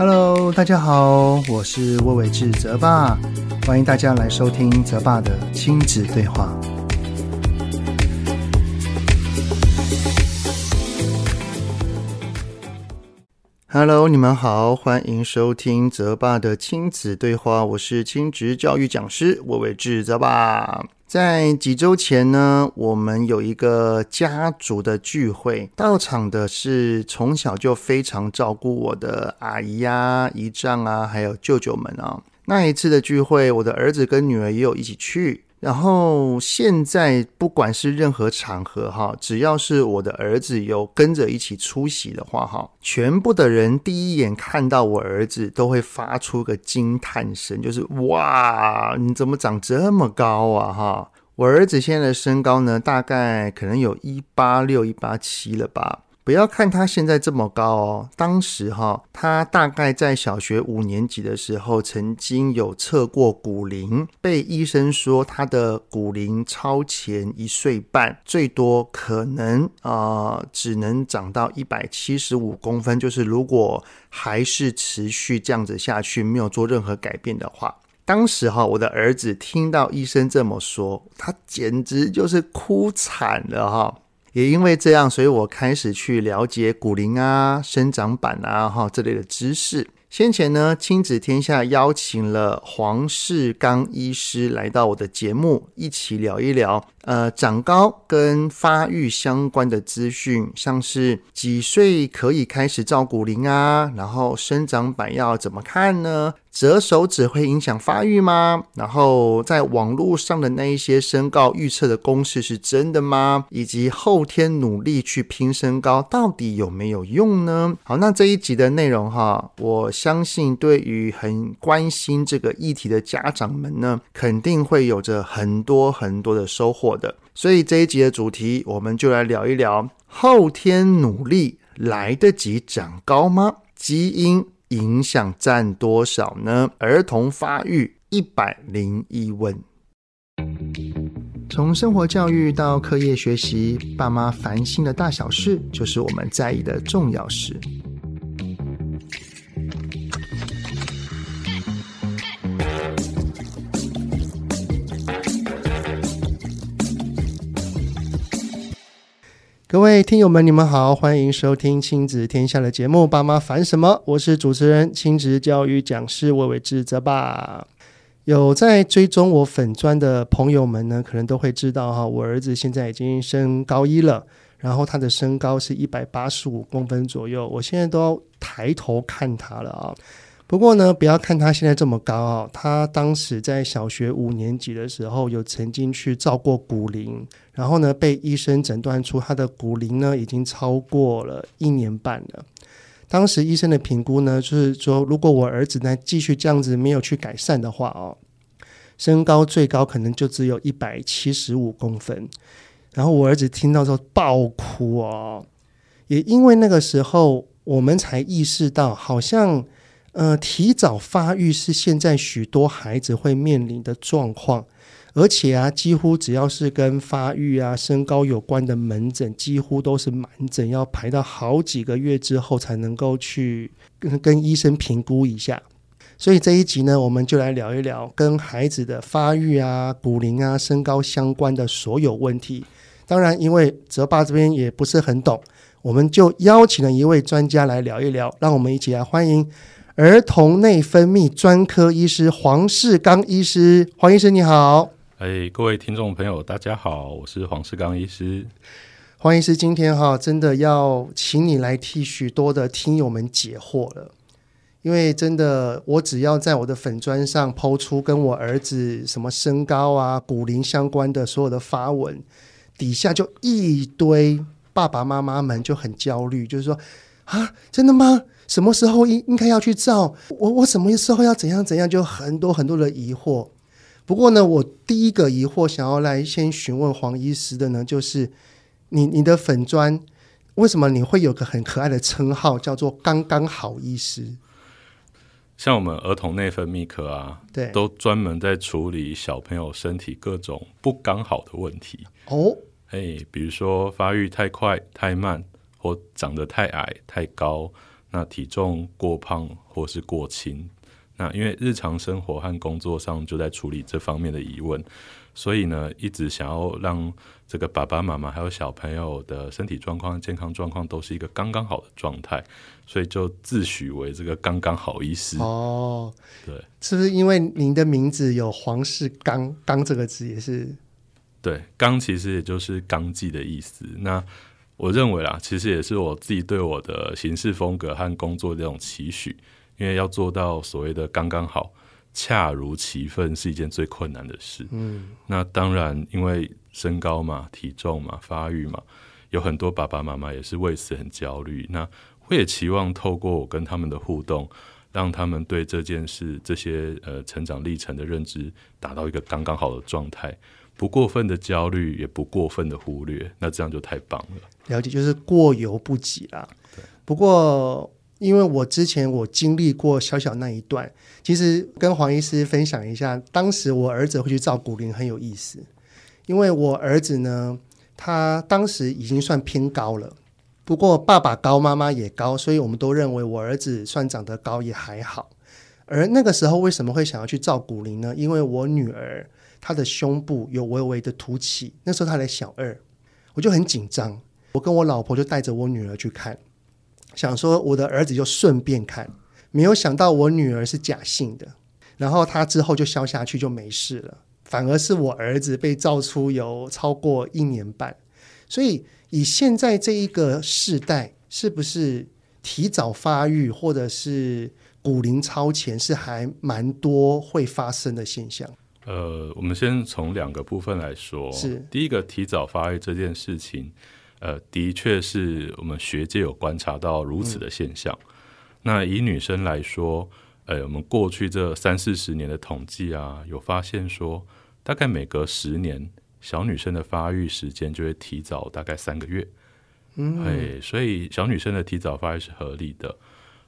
Hello，大家好，我是魏伟志泽爸，欢迎大家来收听泽爸的亲子对话。Hello，你们好，欢迎收听泽爸的亲子对话，我是亲职教育讲师魏玮志泽爸。在几周前呢，我们有一个家族的聚会，到场的是从小就非常照顾我的阿姨呀、姨丈啊，还有舅舅们啊。那一次的聚会，我的儿子跟女儿也有一起去。然后现在不管是任何场合哈，只要是我的儿子有跟着一起出席的话哈，全部的人第一眼看到我儿子都会发出个惊叹声，就是哇，你怎么长这么高啊哈！我儿子现在的身高呢，大概可能有一八六、一八七了吧。不要看他现在这么高哦，当时哈，他大概在小学五年级的时候，曾经有测过骨龄，被医生说他的骨龄超前一岁半，最多可能啊、只能长到一百七十五公分。就是如果还是持续这样子下去，没有做任何改变的话，当时哈，我的儿子听到医生这么说，他简直就是哭惨了哈。也因为这样，所以我开始去了解骨龄啊、生长板啊、哈这类的知识。先前呢，亲子天下邀请了黄世刚医师来到我的节目，一起聊一聊，呃，长高跟发育相关的资讯，像是几岁可以开始照骨龄啊，然后生长板要怎么看呢？折手指会影响发育吗？然后在网络上的那一些身高预测的公式是真的吗？以及后天努力去拼身高到底有没有用呢？好，那这一集的内容哈，我相信对于很关心这个议题的家长们呢，肯定会有着很多很多的收获的。所以这一集的主题，我们就来聊一聊后天努力来得及长高吗？基因。影响占多少呢？儿童发育一百零一问。从生活教育到课业学习，爸妈烦心的大小事，就是我们在意的重要事。各位听友们，你们好，欢迎收听亲子天下的节目《爸妈烦什么》，我是主持人亲子教育讲师魏玮志泽爸。有在追踪我粉砖的朋友们呢，可能都会知道哈，我儿子现在已经升高一了，然后他的身高是一百八十五公分左右，我现在都要抬头看他了啊。不过呢，不要看他现在这么高啊，他当时在小学五年级的时候，有曾经去照过骨龄，然后呢，被医生诊断出他的骨龄呢已经超过了一年半了。当时医生的评估呢，就是说，如果我儿子呢继续这样子没有去改善的话哦，身高最高可能就只有一百七十五公分。然后我儿子听到之后爆哭哦，也因为那个时候我们才意识到，好像。呃，提早发育是现在许多孩子会面临的状况，而且啊，几乎只要是跟发育啊、身高有关的门诊，几乎都是满诊，要排到好几个月之后才能够去跟医生评估一下。所以这一集呢，我们就来聊一聊跟孩子的发育啊、骨龄啊、身高相关的所有问题。当然，因为泽爸这边也不是很懂，我们就邀请了一位专家来聊一聊，让我们一起来欢迎。儿童内分泌专科医师黄世刚医师，黄医师你好。哎，各位听众朋友，大家好，我是黄世刚医师。黄医师，今天哈真的要请你来替许多的听友们解惑了，因为真的，我只要在我的粉砖上抛出跟我儿子什么身高啊、骨龄相关的所有的发文，底下就一堆爸爸妈妈们就很焦虑，就是说啊，真的吗？什么时候应应该要去照？我我什么时候要怎样怎样？就很多很多的疑惑。不过呢，我第一个疑惑想要来先询问黄医师的呢，就是你你的粉砖为什么你会有个很可爱的称号叫做“刚刚好医师”？像我们儿童内分泌科啊，对，都专门在处理小朋友身体各种不刚好的问题哦。哎，比如说发育太快、太慢，或长得太矮、太高。那体重过胖或是过轻，那因为日常生活和工作上就在处理这方面的疑问，所以呢，一直想要让这个爸爸妈妈还有小朋友的身体状况、健康状况都是一个刚刚好的状态，所以就自诩为这个刚刚好医师。哦，对，是不是因为您的名字有黄氏刚？刚这个字也是？对，刚其实也就是刚记的意思。那我认为啦，其实也是我自己对我的行事风格和工作这种期许，因为要做到所谓的刚刚好、恰如其分，是一件最困难的事。嗯，那当然，因为身高嘛、体重嘛、发育嘛，有很多爸爸妈妈也是为此很焦虑。那我也期望透过我跟他们的互动，让他们对这件事、这些呃成长历程的认知，达到一个刚刚好的状态。不过分的焦虑，也不过分的忽略，那这样就太棒了。了解，就是过犹不及啦。对。不过，因为我之前我经历过小小那一段，其实跟黄医师分享一下，当时我儿子会去照骨龄很有意思，因为我儿子呢，他当时已经算偏高了，不过爸爸高，妈妈也高，所以我们都认为我儿子算长得高也还好。而那个时候为什么会想要去照骨龄呢？因为我女儿。他的胸部有微微的凸起，那时候他才小二，我就很紧张。我跟我老婆就带着我女儿去看，想说我的儿子就顺便看，没有想到我女儿是假性的，然后他之后就消下去就没事了，反而是我儿子被造出有超过一年半。所以以现在这一个世代，是不是提早发育或者是骨龄超前是还蛮多会发生的现象？呃，我们先从两个部分来说。是第一个提早发育这件事情，呃，的确是我们学界有观察到如此的现象。嗯、那以女生来说，呃，我们过去这三四十年的统计啊，有发现说，大概每隔十年，小女生的发育时间就会提早大概三个月。嗯，哎，所以小女生的提早发育是合理的。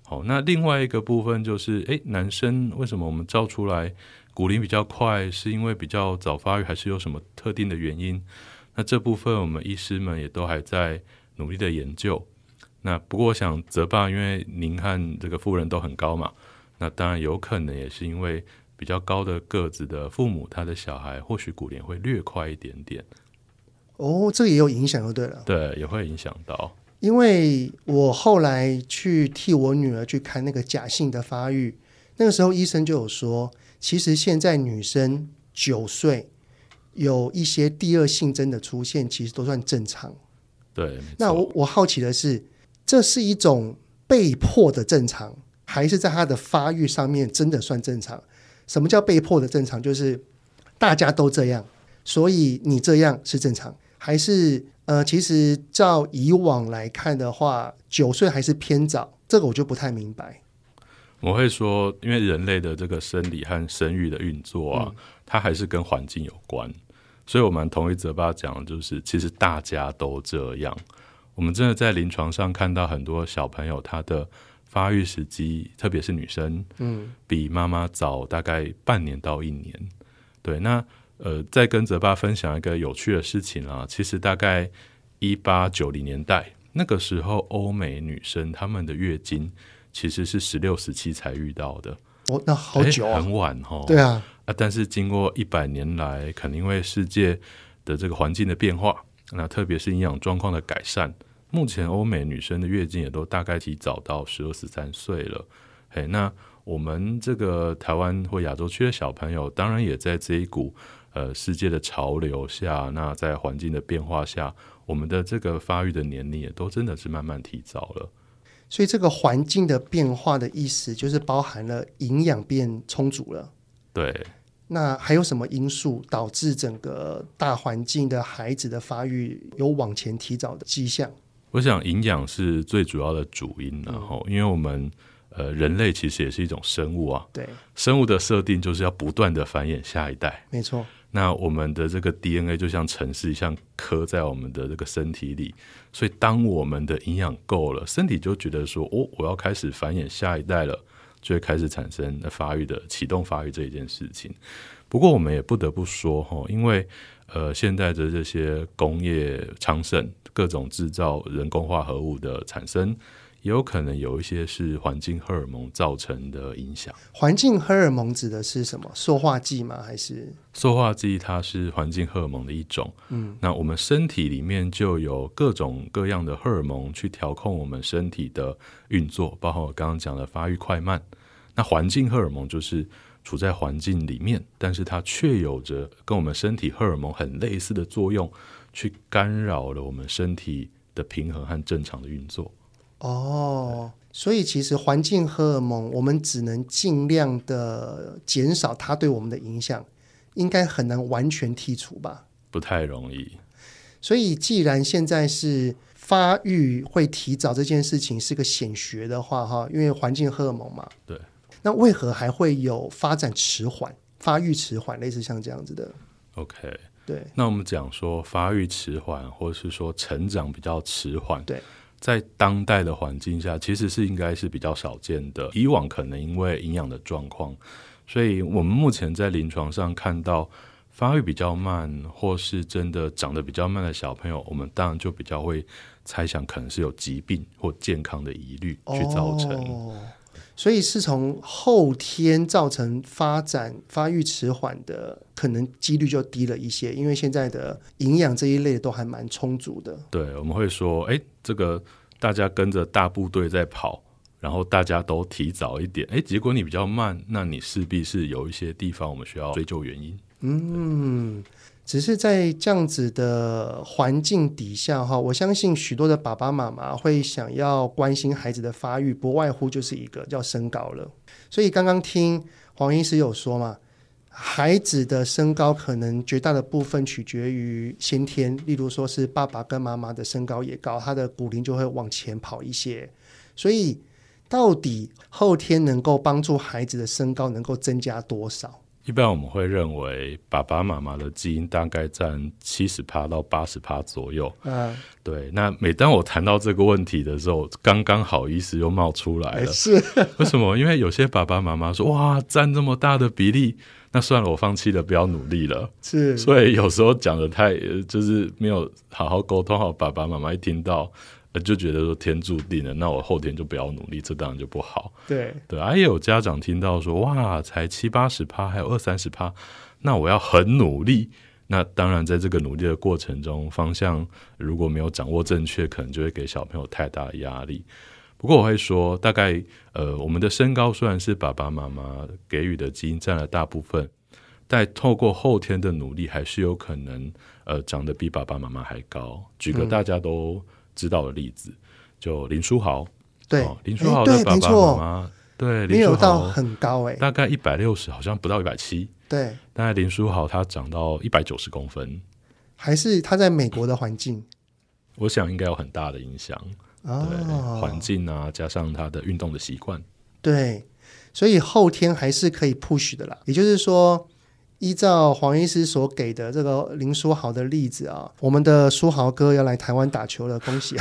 好，那另外一个部分就是，哎，男生为什么我们照出来？骨龄比较快，是因为比较早发育，还是有什么特定的原因？那这部分我们医师们也都还在努力的研究。那不过我想泽爸，因为您和这个夫人都很高嘛，那当然有可能也是因为比较高的个子的父母，他的小孩或许骨龄会略快一点点。哦，这个也有影响就对了。对，也会影响到。因为我后来去替我女儿去看那个假性的发育，那个时候医生就有说。其实现在女生九岁有一些第二性征的出现，其实都算正常。对，那我我好奇的是，这是一种被迫的正常，还是在她的发育上面真的算正常？什么叫被迫的正常？就是大家都这样，所以你这样是正常，还是呃，其实照以往来看的话，九岁还是偏早？这个我就不太明白。我会说，因为人类的这个生理和生育的运作啊，嗯、它还是跟环境有关，所以我们同意泽爸讲的就是，其实大家都这样。我们真的在临床上看到很多小朋友，他的发育时机，特别是女生，嗯，比妈妈早大概半年到一年。对，那呃，再跟泽爸分享一个有趣的事情啊，其实大概一八九零年代那个时候，欧美女生她们的月经。其实是十六、十七才遇到的，哦，那好久啊，很晚哈。对啊，啊，但是经过一百年来，可能因为世界的这个环境的变化，那特别是营养状况的改善，目前欧美女生的月经也都大概提早到十二、十三岁了。嘿，那我们这个台湾或亚洲区的小朋友，当然也在这一股呃世界的潮流下，那在环境的变化下，我们的这个发育的年龄也都真的是慢慢提早了。所以这个环境的变化的意思，就是包含了营养变充足了。对。那还有什么因素导致整个大环境的孩子的发育有往前提早的迹象？我想营养是最主要的主因，然后，因为我们呃人类其实也是一种生物啊。对。生物的设定就是要不断的繁衍下一代。没错。那我们的这个 DNA 就像城市一样刻在我们的这个身体里，所以当我们的营养够了，身体就觉得说，哦，我要开始繁衍下一代了，就会开始产生发育的启动发育这一件事情。不过我们也不得不说哈，因为呃现在的这些工业昌盛，各种制造人工化合物的产生，也有可能有一些是环境荷尔蒙造成的影响。环境荷尔蒙指的是什么？塑化剂吗？还是塑化剂？它是环境荷尔蒙的一种。嗯，那我们身体里面就有各种各样的荷尔蒙去调控我们身体的运作，包括我刚刚讲的发育快慢。那环境荷尔蒙就是处在环境里面，但是它却有着跟我们身体荷尔蒙很类似的作用，去干扰了我们身体的平衡和正常的运作。哦，所以其实环境荷尔蒙，我们只能尽量的减少它对我们的影响，应该很难完全剔除吧？不太容易。所以，既然现在是发育会提早这件事情是个显学的话，哈，因为环境荷尔蒙嘛，对。那为何还会有发展迟缓、发育迟缓，类似像这样子的？OK，对。那我们讲说发育迟缓，或者是说成长比较迟缓，对。在当代的环境下，其实是应该是比较少见的。以往可能因为营养的状况，所以我们目前在临床上看到发育比较慢，或是真的长得比较慢的小朋友，我们当然就比较会猜想，可能是有疾病或健康的疑虑去造成。所以是从后天造成发展发育迟缓的，可能几率就低了一些，因为现在的营养这一类都还蛮充足的。对，我们会说，哎。这个大家跟着大部队在跑，然后大家都提早一点，哎，结果你比较慢，那你势必是有一些地方我们需要追究原因。嗯，只是在这样子的环境底下哈，我相信许多的爸爸妈妈会想要关心孩子的发育，不外乎就是一个叫身高了。所以刚刚听黄医师有说嘛。孩子的身高可能绝大的部分取决于先天，例如说是爸爸跟妈妈的身高也高，他的骨龄就会往前跑一些。所以，到底后天能够帮助孩子的身高能够增加多少？一般我们会认为，爸爸妈妈的基因大概占七十趴到八十趴左右。嗯，对。那每当我谈到这个问题的时候，刚刚好意思又冒出来了。是 为什么？因为有些爸爸妈妈说：“哇，占这么大的比例。”那算了，我放弃了，不要努力了。是，所以有时候讲的太，就是没有好好沟通好。爸爸妈妈一听到，就觉得说天注定了，那我后天就不要努力，这当然就不好。对对，还有家长听到说，哇，才七八十趴，还有二三十趴，那我要很努力。那当然，在这个努力的过程中，方向如果没有掌握正确，可能就会给小朋友太大的压力。不过我会说，大概呃，我们的身高虽然是爸爸妈妈给予的基因占了大部分，但透过后天的努力，还是有可能呃长得比爸爸妈妈还高。举个大家都知道的例子，嗯、就林书豪，对，哦、林书豪的爸爸妈妈，对，林有到很高哎，大概一百六十，好像不到一百七，对。但林书豪他长到一百九十公分，还是他在美国的环境，我想应该有很大的影响。哦，环境啊，加上他的运动的习惯，对，所以后天还是可以 push 的啦。也就是说，依照黄医师所给的这个林书豪的例子啊，我们的书豪哥要来台湾打球了，恭喜！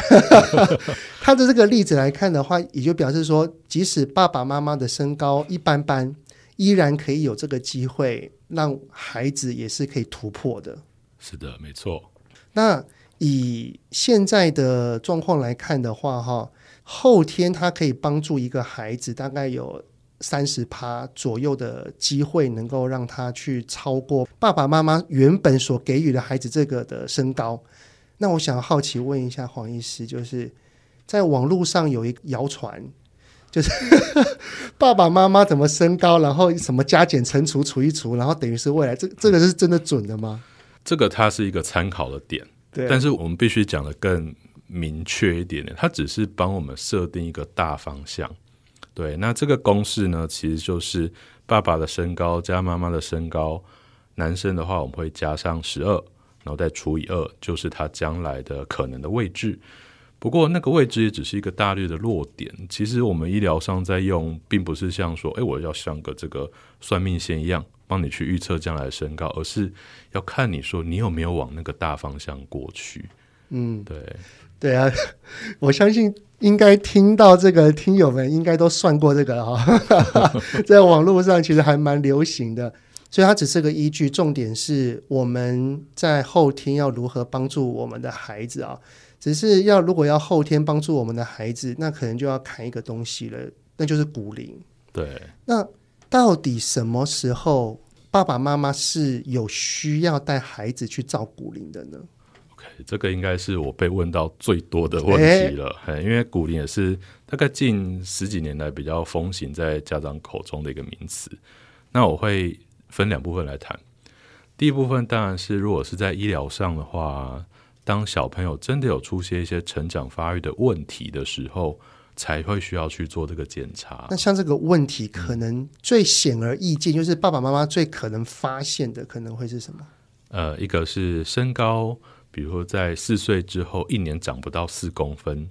他的这个例子来看的话，也就表示说，即使爸爸妈妈的身高一般般，依然可以有这个机会，让孩子也是可以突破的。是的，没错。那。以现在的状况来看的话，哈，后天他可以帮助一个孩子，大概有三十趴左右的机会，能够让他去超过爸爸妈妈原本所给予的孩子这个的身高。那我想好奇问一下黄医师，就是在网络上有一个谣传，就是 爸爸妈妈怎么身高，然后什么加减乘除除一除，然后等于是未来，这这个是真的准的吗？这个它是一个参考的点。对，但是我们必须讲的更明确一点点，它只是帮我们设定一个大方向。对，那这个公式呢，其实就是爸爸的身高加妈妈的身高，男生的话我们会加上十二，然后再除以二，就是他将来的可能的位置。不过那个位置也只是一个大略的落点，其实我们医疗上在用，并不是像说，哎，我要像个这个算命线一样。帮你去预测将来的身高，而是要看你说你有没有往那个大方向过去。嗯，对，对啊，我相信应该听到这个听友们应该都算过这个哈，在网络上其实还蛮流行的。所以它只是个依据，重点是我们在后天要如何帮助我们的孩子啊。只是要如果要后天帮助我们的孩子，那可能就要砍一个东西了，那就是骨龄。对，那到底什么时候爸爸妈妈是有需要带孩子去照骨龄的呢？OK，这个应该是我被问到最多的问题了。欸、因为骨龄也是大概近十几年来比较风行在家长口中的一个名词。那我会分两部分来谈。第一部分当然是如果是在医疗上的话。当小朋友真的有出现一些成长发育的问题的时候，才会需要去做这个检查。那像这个问题，可能最显而易见，就是爸爸妈妈最可能发现的，可能会是什么？呃，一个是身高，比如说在四岁之后一年长不到四公分，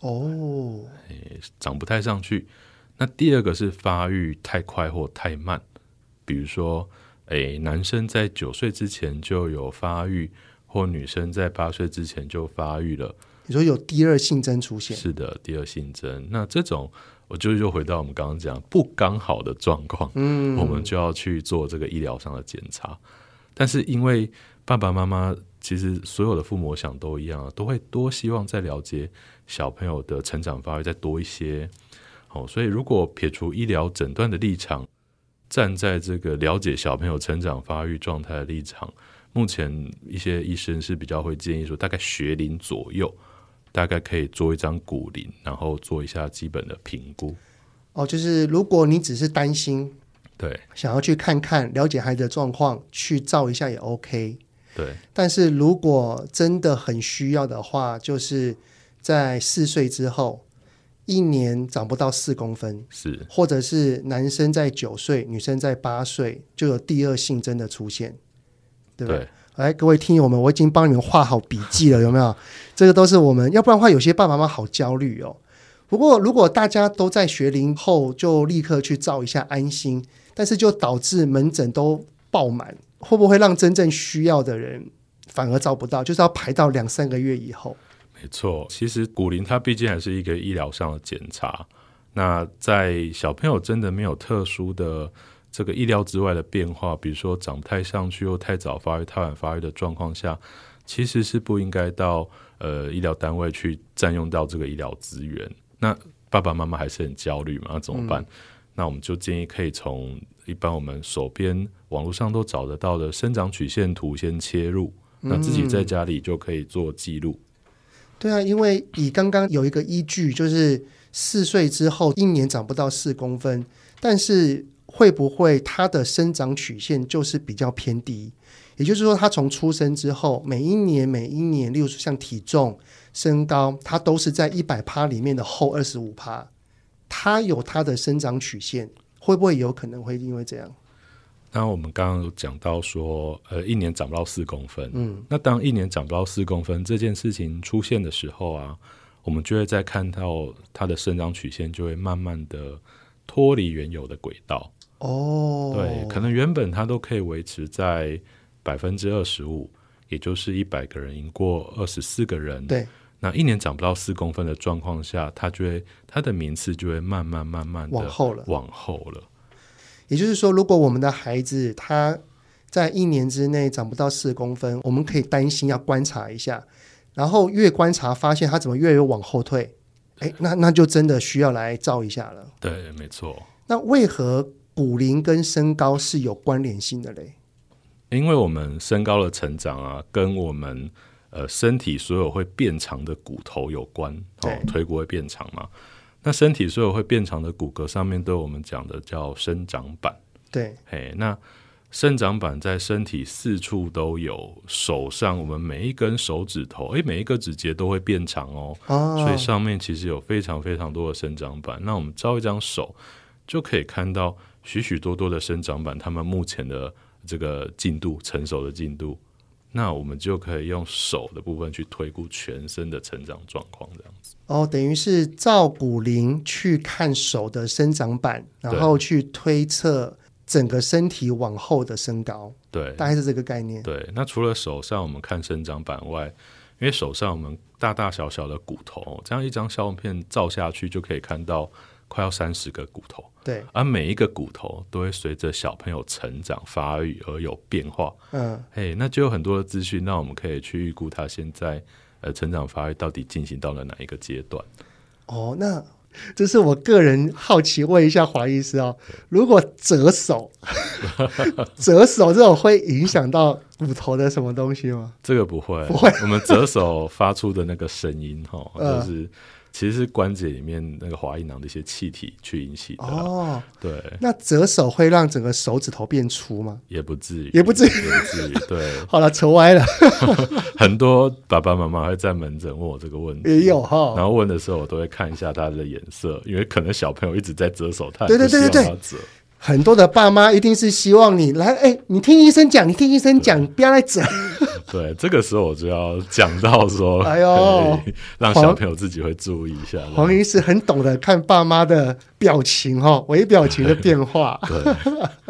哦，长不太上去。那第二个是发育太快或太慢，比如说，诶，男生在九岁之前就有发育。或女生在八岁之前就发育了，你说有第二性征出现？是的，第二性征。那这种，我就又回到我们刚刚讲不刚好的状况，嗯，我们就要去做这个医疗上的检查。但是因为爸爸妈妈其实所有的父母想都一样，都会多希望再了解小朋友的成长发育再多一些。哦，所以如果撇除医疗诊断的立场，站在这个了解小朋友成长发育状态的立场。目前一些医生是比较会建议说，大概学龄左右，大概可以做一张骨龄，然后做一下基本的评估。哦，就是如果你只是担心，对，想要去看看了解孩子的状况，去照一下也 OK。对，但是如果真的很需要的话，就是在四岁之后，一年长不到四公分，是，或者是男生在九岁，女生在八岁，就有第二性征的出现。对不对？来，各位听友们，我已经帮你们画好笔记了，有没有？这个都是我们，要不然的话，有些爸爸妈妈好焦虑哦。不过，如果大家都在学龄后就立刻去照一下，安心，但是就导致门诊都爆满，会不会让真正需要的人反而照不到？就是要排到两三个月以后。没错，其实骨龄它毕竟还是一个医疗上的检查。那在小朋友真的没有特殊的。这个意料之外的变化，比如说长不太上去又太早发育、太晚发育的状况下，其实是不应该到呃医疗单位去占用到这个医疗资源。那爸爸妈妈还是很焦虑嘛，那怎么办？那我们就建议可以从一般我们手边网络上都找得到的生长曲线图先切入，嗯、那自己在家里就可以做记录。对啊，因为以刚刚有一个依据，就是四岁之后一年长不到四公分，但是。会不会它的生长曲线就是比较偏低？也就是说，他从出生之后，每一年每一年，例如说像体重、身高，他都是在一百趴里面的后二十五趴。他有他的生长曲线，会不会有可能会因为这样？那我们刚刚有讲到说，呃，一年长不到四公分。嗯，那当一年长不到四公分这件事情出现的时候啊，我们就会再看到它的生长曲线就会慢慢的脱离原有的轨道。哦，对，可能原本它都可以维持在百分之二十五，也就是一百个人赢过二十四个人。对，那一年长不到四公分的状况下，它就会它的名次就会慢慢慢慢的往后了，往后了。也就是说，如果我们的孩子他在一年之内长不到四公分，我们可以担心要观察一下，然后越观察发现他怎么越越往后退，哎，那那就真的需要来照一下了。对，没错。那为何？骨龄跟身高是有关联性的嘞，因为我们身高的成长啊，跟我们呃身体所有会变长的骨头有关哦，腿骨会变长嘛。那身体所有会变长的骨骼上面，都有我们讲的叫生长板。对，嘿，那生长板在身体四处都有，手上我们每一根手指头，诶，每一个指节都会变长哦，哦，所以上面其实有非常非常多的生长板。那我们照一张手就可以看到。许许多多的生长板，他们目前的这个进度、成熟的进度，那我们就可以用手的部分去推估全身的成长状况，这样子。哦，等于是照骨龄去看手的生长板，然后去推测整个身体往后的身高。对，大概是这个概念。对，那除了手上我们看生长板外，因为手上我们大大小小的骨头，这样一张相片照下去就可以看到。快要三十个骨头。对，而每一个骨头都会随着小朋友成长发育而有变化。嗯，嘿，那就有很多的资讯，那我们可以去预估他现在呃成长发育到底进行到了哪一个阶段。哦，那这是我个人好奇问一下黄医师哦，如果折手，折手这种会影响到骨头的什么东西吗？这个不会，不会。我们折手发出的那个声音哈，嗯、就是。其实是关节里面那个滑液囊的一些气体去引起的哦。对，那折手会让整个手指头变粗吗？也不至于，也不至于，也不至于。对，好了，扯歪了。很多爸爸妈妈会在门诊问我这个问题，也有哈。然后问的时候，我都会看一下他的颜色，因为可能小朋友一直在折手，他对对对对对。很多的爸妈一定是希望你来，哎，你听医生讲，你听医生讲，不要来整。对，这个时候我就要讲到说，哎呦，让小朋友自己会注意一下。黄 医师很懂得看爸妈的表情哈，微表情的变化。对。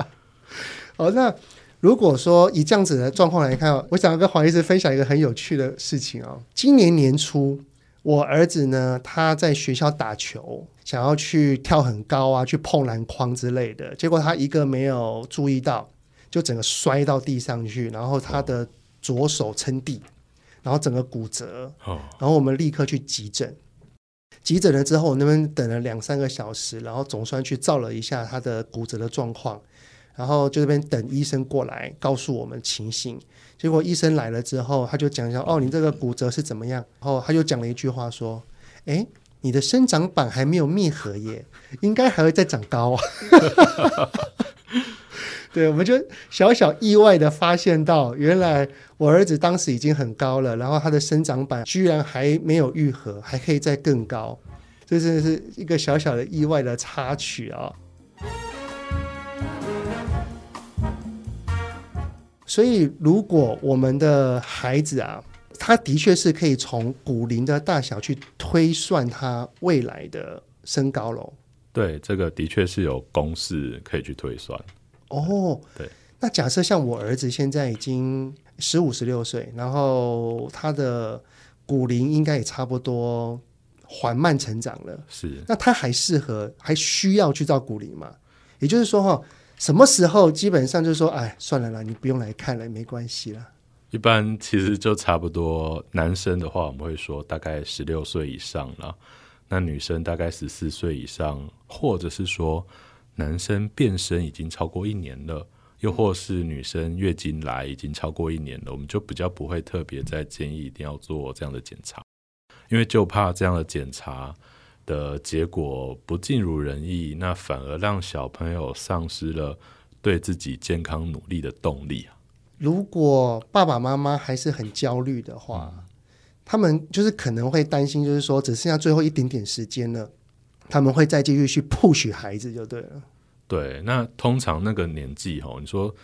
哦，那如果说以这样子的状况来看，我想要跟黄医师分享一个很有趣的事情啊。今年年初，我儿子呢，他在学校打球。想要去跳很高啊，去碰篮筐之类的，结果他一个没有注意到，就整个摔到地上去，然后他的左手撑地，然后整个骨折。然后我们立刻去急诊，急诊了之后，我那边等了两三个小时，然后总算去照了一下他的骨折的状况，然后就这边等医生过来告诉我们情形。结果医生来了之后，他就讲一下，哦，你这个骨折是怎么样？然后他就讲了一句话说，哎。你的生长板还没有闭合耶，应该还会再长高啊。对，我们就小小意外的发现到，原来我儿子当时已经很高了，然后他的生长板居然还没有愈合，还可以再更高，这是是一个小小的意外的插曲啊。所以，如果我们的孩子啊，他的确是可以从骨龄的大小去推算他未来的身高喽。对，这个的确是有公式可以去推算。哦，对。那假设像我儿子现在已经十五、十六岁，然后他的骨龄应该也差不多缓慢成长了。是。那他还适合，还需要去照骨龄吗？也就是说，哈，什么时候基本上就是说，哎，算了啦，你不用来看了，没关系了。一般其实就差不多，男生的话我们会说大概十六岁以上了，那女生大概十四岁以上，或者是说男生变声已经超过一年了，又或是女生月经来已经超过一年了，我们就比较不会特别再建议一定要做这样的检查，因为就怕这样的检查的结果不尽如人意，那反而让小朋友丧失了对自己健康努力的动力啊。如果爸爸妈妈还是很焦虑的话，嗯，他们就是可能会担心，就是说只剩下最后一点点时间了，他们会再继续去 push 孩子就对了。对，那通常那个年纪哈，你说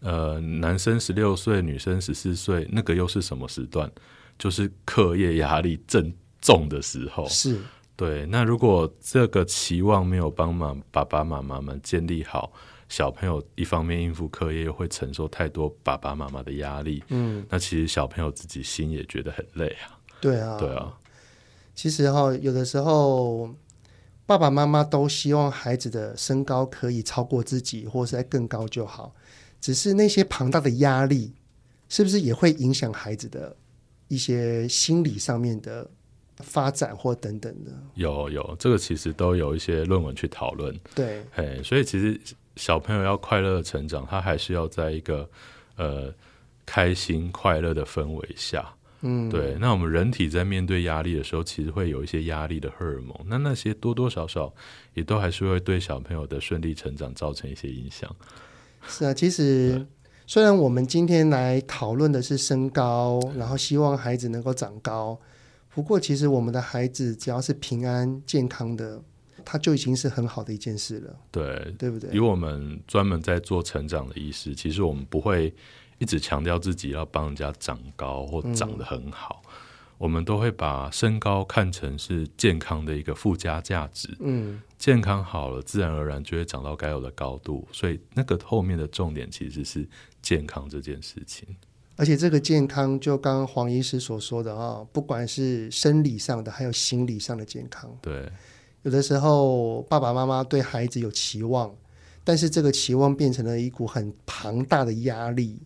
呃，男生十六岁，女生十四岁，那个又是什么时段？就是课业压力正重的时候。是，对。那如果这个期望没有帮忙爸爸妈妈们建立好。小朋友一方面应付课业，又会承受太多爸爸妈妈的压力。嗯，那其实小朋友自己心也觉得很累啊。对啊，对啊。其实哈，有的时候爸爸妈妈都希望孩子的身高可以超过自己，或者是在更高就好。只是那些庞大的压力，是不是也会影响孩子的一些心理上面的发展或等等的？有有，这个其实都有一些论文去讨论。对，哎，所以其实。小朋友要快乐的成长，他还是要在一个呃开心快乐的氛围下。嗯，对。那我们人体在面对压力的时候，其实会有一些压力的荷尔蒙，那那些多多少少也都还是会对小朋友的顺利成长造成一些影响。是啊，其实虽然我们今天来讨论的是身高，然后希望孩子能够长高，不过其实我们的孩子只要是平安健康的。他就已经是很好的一件事了，对，对不对？以我们专门在做成长的医师，其实我们不会一直强调自己要帮人家长高或长得很好，嗯，我们都会把身高看成是健康的一个附加价值。嗯，健康好了，自然而然就会长到该有的高度，所以那个后面的重点其实是健康这件事情。而且这个健康，就刚刚黄医师所说的啊，不管是生理上的，还有心理上的健康，对。有的时候爸爸妈妈对孩子有期望，但是这个期望变成了一股很庞大的压力，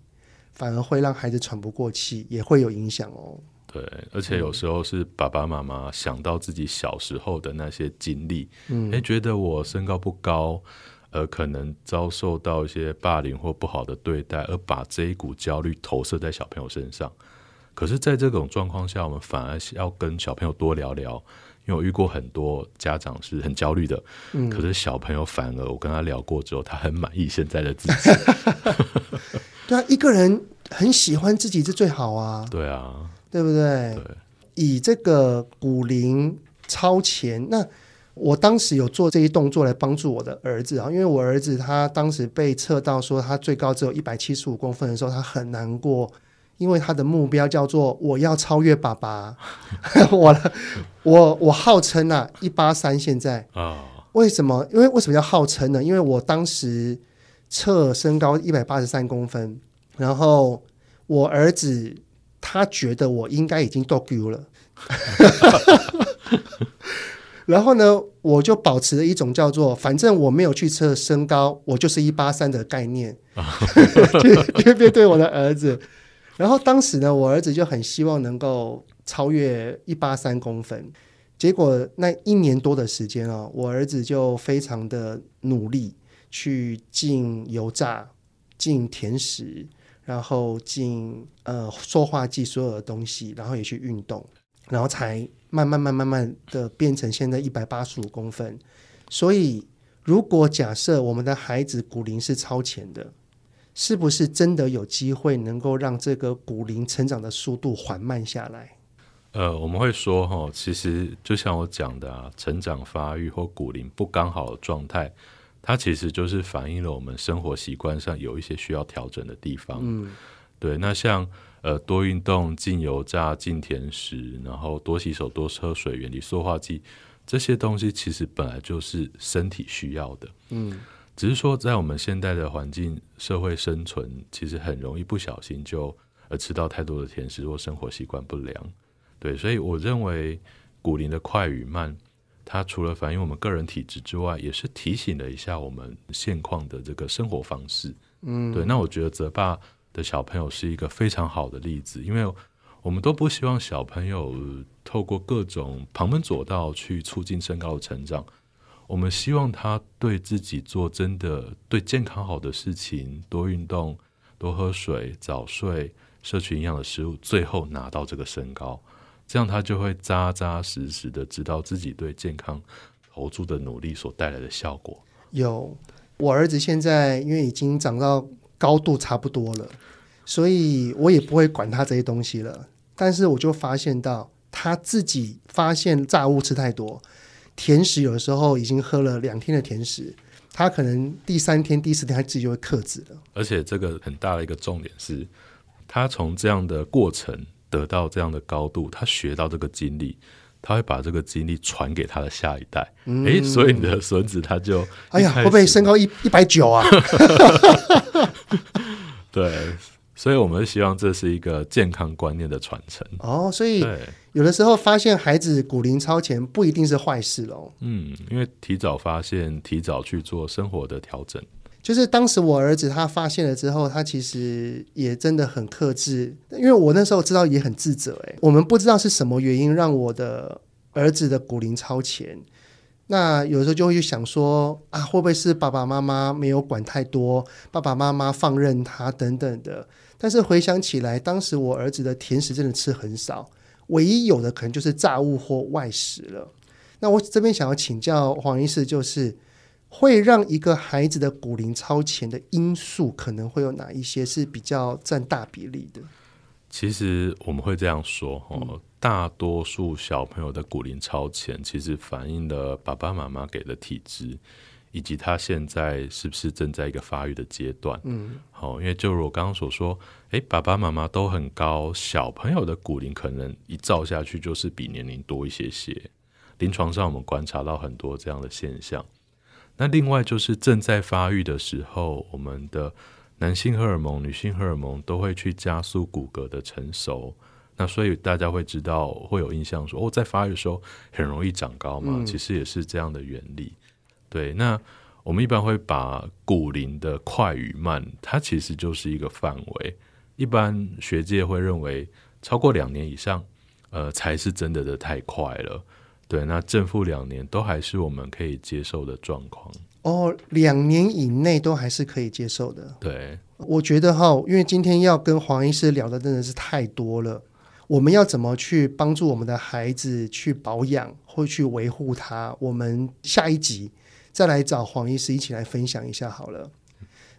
反而会让孩子喘不过气，也会有影响哦。对，而且有时候是爸爸妈妈想到自己小时候的那些经历，嗯，诶，觉得我身高不高，而可能遭受到一些霸凌或不好的对待，而把这一股焦虑投射在小朋友身上。可是，在这种状况下，我们反而是要跟小朋友多聊聊，因为我遇过很多家长是很焦虑的，嗯，可是小朋友反而我跟他聊过之后，他很满意现在的自己。对啊，一个人很喜欢自己是最好啊。对啊。对不对？对，以这个骨龄超前，那我当时有做这些动作来帮助我的儿子啊，因为我儿子他当时被测到说他最高只有一百七十五公分的时候，他很难过，因为他的目标叫做我要超越爸爸。我我我号称啊一八三现在啊，为什么？因为为什么要号称呢？因为我当时测身高一百八十三公分，然后我儿子。他觉得我应该已经够高了，然后呢，我就保持了一种叫做“反正我没有去测身高，我就是一八三”的概念，去面对我的儿子。然后当时呢，我儿子就很希望能够超越一八三公分。结果那一年多的时间哦，我儿子就非常的努力去进油炸、进甜食。然后进呃塑化剂所有的东西，然后也去运动，然后才慢慢慢慢慢的变成现在一百八十五公分。所以，如果假设我们的孩子骨龄是超前的，是不是真的有机会能够让这个骨龄成长的速度缓慢下来？呃，我们会说哈，其实就像我讲的啊，成长发育或骨龄不刚好的状态。它其实就是反映了我们生活习惯上有一些需要调整的地方。嗯，对。那像呃多运动、禁油炸、禁甜食，然后多洗手、多喝水、远离塑化剂，这些东西其实本来就是身体需要的。嗯，只是说在我们现代的环境、社会生存，其实很容易不小心就呃吃到太多的甜食或生活习惯不良。对，所以我认为骨龄的快与慢。它除了反映我们个人体质之外，也是提醒了一下我们现况的这个生活方式。嗯，对。那我觉得泽爸的小朋友是一个非常好的例子，因为我们都不希望小朋友透过各种旁门左道去促进身高的成长。我们希望他对自己做真的对健康好的事情，多运动、多喝水、早睡、摄取营养的食物，最后拿到这个身高。这样他就会扎扎实实的知道自己对健康投注的努力所带来的效果。有，我儿子现在因为已经长到高度差不多了，所以我也不会管他这些东西了。但是我就发现到他自己发现炸物吃太多，甜食有的时候已经喝了两天的甜食，他可能第三天、第四天他自己就会克制了。而且这个很大的一个重点是，他从这样的过程。得到这样的高度，他学到这个经历，他会把这个经历传给他的下一代。哎、嗯，所以你的孙子他就哎呀，会不会身高一一百九啊？对，所以我们希望这是一个健康观念的传承。哦，所以有的时候发现孩子骨龄超前不一定是坏事喽。嗯，因为提早发现，提早去做生活的调整。就是当时我儿子他发现了之后，他其实也真的很克制，因为我那时候知道也很自责。哎，我们不知道是什么原因让我的儿子的骨龄超前，那有时候就会去想说啊，会不会是爸爸妈妈没有管太多，爸爸妈妈放任他等等的。但是回想起来，当时我儿子的甜食真的吃很少，唯一有的可能就是炸物或外食了。那我这边想要请教黄医师，就是。会让一个孩子的骨龄超前的因素，可能会有哪一些是比较占大比例的？其实我们会这样说哦，大多数小朋友的骨龄超前，其实反映了爸爸妈妈给的体质，以及他现在是不是正在一个发育的阶段。嗯，好，因为就如我刚刚所说，诶，爸爸妈妈都很高，小朋友的骨龄可能一照下去就是比年龄多一些些。临床上我们观察到很多这样的现象。那另外就是正在发育的时候，我们的男性荷尔蒙、女性荷尔蒙都会去加速骨骼的成熟，那所以大家会知道会有印象说哦，在发育的时候很容易长高嘛，嗯、其实也是这样的原理。对，那我们一般会把骨龄的快与慢，它其实就是一个范围。一般学界会认为超过两年以上，呃，才是真的的太快了。对，那正负两年都还是我们可以接受的状况。哦，两年以内都还是可以接受的。对，我觉得哈，因为今天要跟黄医师聊的真的是太多了。我们要怎么去帮助我们的孩子去保养或去维护他？我们下一集再来找黄医师一起来分享一下好了。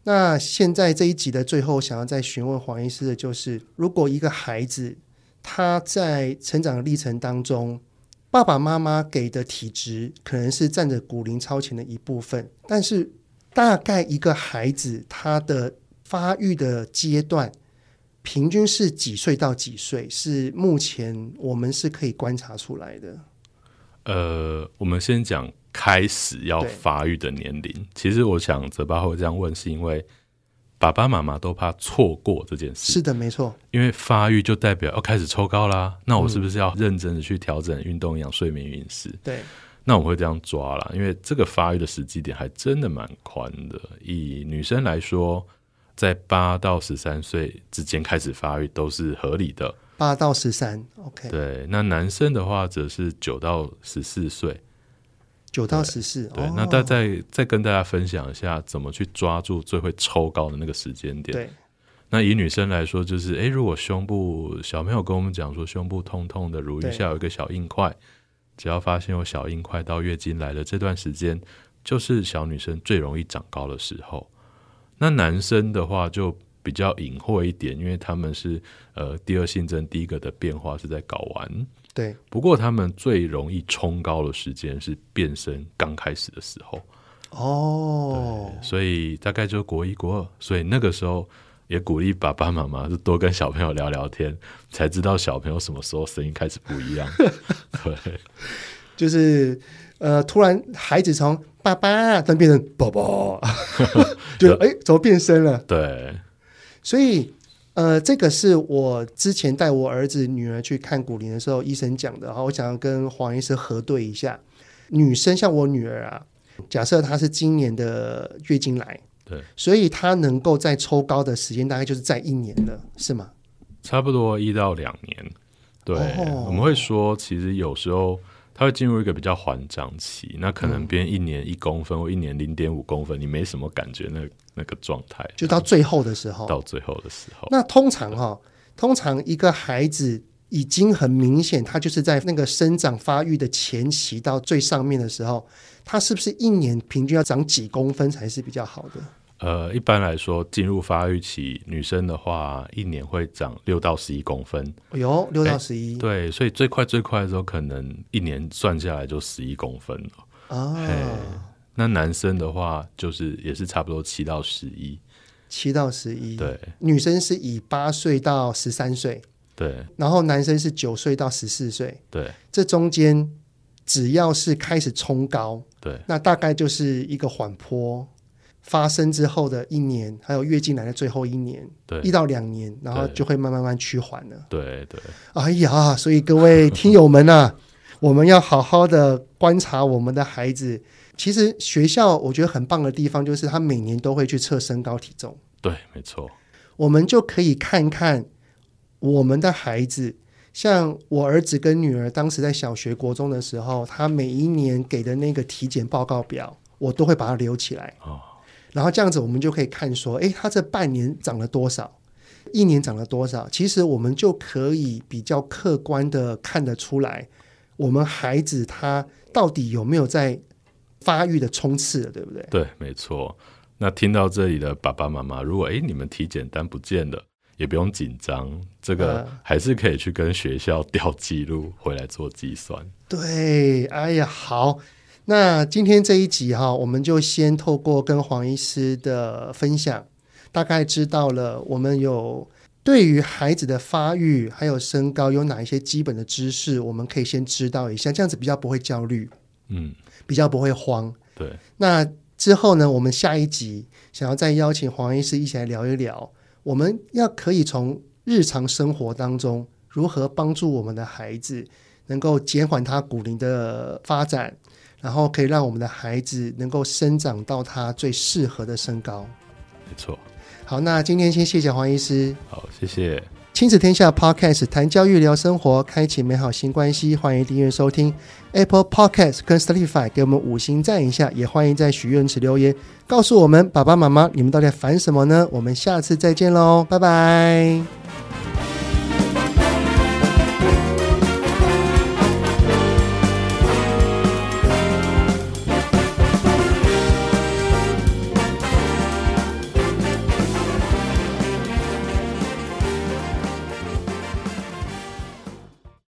那现在这一集的最后，想要再询问黄医师的就是：如果一个孩子他在成长的历程当中，爸爸妈妈给的体质可能是占着骨龄超前的一部分，但是大概一个孩子他的发育的阶段，平均是几岁到几岁？是目前我们是可以观察出来的。呃，我们先讲开始要发育的年龄。其实我想泽巴会这样问，是因为。爸爸妈妈都怕错过这件事，是的，没错。因为发育就代表要开始抽高啦，那我是不是要认真的去调整运动、养睡眠、饮食？对，那我会这样抓啦，因为这个发育的时机点还真的蛮宽的。以女生来说，在八到十三岁之间开始发育都是合理的。八到十三，OK。对，那男生的话则是九到十四岁。九到十四，对，哦、那大再再跟大家分享一下怎么去抓住最会抽高的那个时间点。对，那以女生来说，就是哎，如果胸部小朋友跟我们讲说胸部痛痛的，乳晕下有一个小硬块，只要发现有小硬块到月经来的这段时间，就是小女生最容易长高的时候。那男生的话就比较隐晦一点，因为他们是呃第二性征第一个的变化是在睾丸。对，不过他们最容易冲高的时间是变身刚开始的时候哦，所以大概就国一国二，所以那个时候也鼓励爸爸妈妈就多跟小朋友聊聊天，才知道小朋友什么时候声音开始不一样。对，就是呃，突然孩子从爸爸但变成宝宝，就哎，怎么变身了？对，所以。呃，这个是我之前带我儿子女儿去看骨龄的时候，医生讲的。然后我想要跟黄医师核对一下，女生像我女儿啊，假设她是今年的月经来，对，所以她能够在抽高的时间大概就是在一年了，是吗？差不多一到两年。对，哦、我们会说，其实有时候。它会进入一个比较缓长期，那可能变一年一公分、嗯、或一年零点五公分，你没什么感觉那，那那个状态，就到最后的时候，到最后的时候，那通常哈、哦，通常一个孩子已经很明显，他就是在那个生长发育的前期到最上面的时候，他是不是一年平均要长几公分才是比较好的？呃，一般来说，进入发育期，女生的话，一年会长六到十一公分。有六到十一，对，所以最快最快的时候，可能一年算下来就十一公分了。啊，那男生的话，就是也是差不多七到十一，七到十一。对，女生是以八岁到十三岁，对，然后男生是九岁到十四岁，对，这中间只要是开始冲高，对，那大概就是一个缓坡。发生之后的一年，还有月经来的最后一年，对，一到两年，然后就会慢慢慢趋缓了。对对。哎呀，所以各位听友们啊，我们要好好的观察我们的孩子。其实学校我觉得很棒的地方，就是他每年都会去测身高体重。对，没错。我们就可以看看我们的孩子，像我儿子跟女儿，当时在小学、国中的时候，他每一年给的那个体检报告表，我都会把它留起来。哦。然后这样子，我们就可以看说，诶，他这半年涨了多少，一年涨了多少？其实我们就可以比较客观的看得出来，我们孩子他到底有没有在发育的冲刺了，对不对？对，没错。那听到这里的爸爸妈妈，如果诶你们体检单不见了，也不用紧张，这个还是可以去跟学校调记录回来做计算。对，哎呀，好。那今天这一集哈，我们就先透过跟黄医师的分享，大概知道了我们有对于孩子的发育还有身高有哪一些基本的知识，我们可以先知道一下，这样子比较不会焦虑，嗯，比较不会慌。对。那之后呢，我们下一集想要再邀请黄医师一起来聊一聊，我们要可以从日常生活当中如何帮助我们的孩子能够减缓他骨龄的发展，然后可以让我们的孩子能够生长到他最适合的身高。没错。好，那今天先谢谢黄医师。好，谢谢。亲子天下 Podcast 谈教育聊生活，开启美好新关系。欢迎订阅收听 Apple Podcast 跟 Spotify，给我们五星赞一下。也欢迎在许愿池留言，告诉我们爸爸妈妈你们到底在烦什么呢？我们下次再见喽，拜拜。